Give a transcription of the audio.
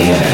Yeah.